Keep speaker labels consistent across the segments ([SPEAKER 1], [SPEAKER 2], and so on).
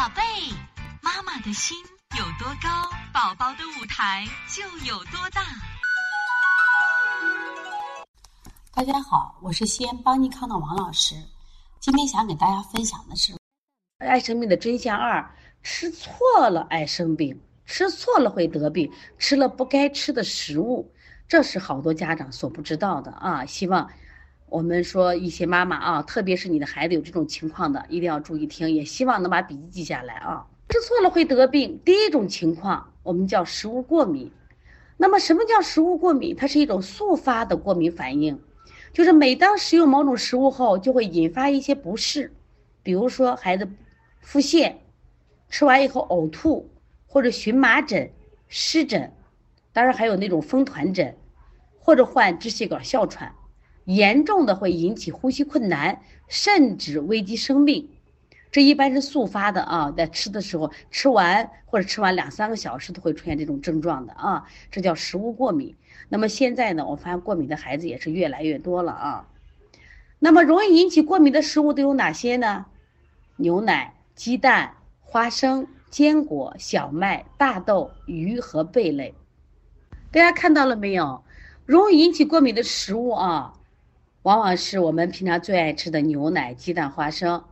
[SPEAKER 1] 宝贝，妈妈的心有多高，宝宝的舞台就有多大。
[SPEAKER 2] 大家好，我是西安邦尼康的王老师。今天想给大家分享的是，爱生病的真相二：吃错了爱生病，吃错了会得病，吃了不该吃的食物，这是好多家长所不知道的啊！希望。我们说一些妈妈啊，特别是你的孩子有这种情况的，一定要注意听，也希望能把笔记记下来啊。吃错了会得病。第一种情况，我们叫食物过敏。那么什么叫食物过敏？它是一种速发的过敏反应，就是每当食用某种食物后，就会引发一些不适，比如说孩子腹泻，吃完以后呕吐，或者荨麻疹、湿疹，当然还有那种风团疹，或者患支气管哮喘。严重的会引起呼吸困难，甚至危及生命。这一般是速发的啊，在吃的时候吃完或者吃完两三个小时都会出现这种症状的啊，这叫食物过敏。那么现在呢，我发现过敏的孩子也是越来越多了啊。那么容易引起过敏的食物都有哪些呢？牛奶、鸡蛋、花生、坚果、小麦、大豆、鱼和贝类。大家看到了没有？容易引起过敏的食物啊。往往是我们平常最爱吃的牛奶、鸡蛋、花生。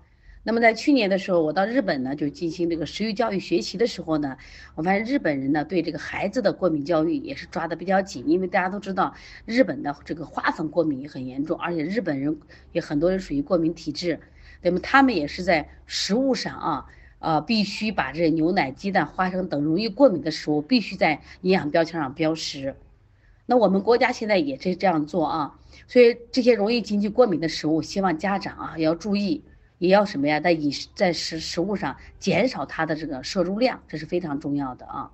[SPEAKER 2] 那么在去年的时候，我到日本呢，就进行这个食育教育学习的时候呢，我发现日本人呢对这个孩子的过敏教育也是抓的比较紧，因为大家都知道日本的这个花粉过敏也很严重，而且日本人也很多人属于过敏体质，那么他们也是在食物上啊，呃，必须把这牛奶、鸡蛋、花生等容易过敏的食物必须在营养标签上标识。那我们国家现在也是这样做啊，所以这些容易引起过敏的食物，希望家长啊要注意，也要什么呀，在饮食在食食物上减少它的这个摄入量，这是非常重要的啊。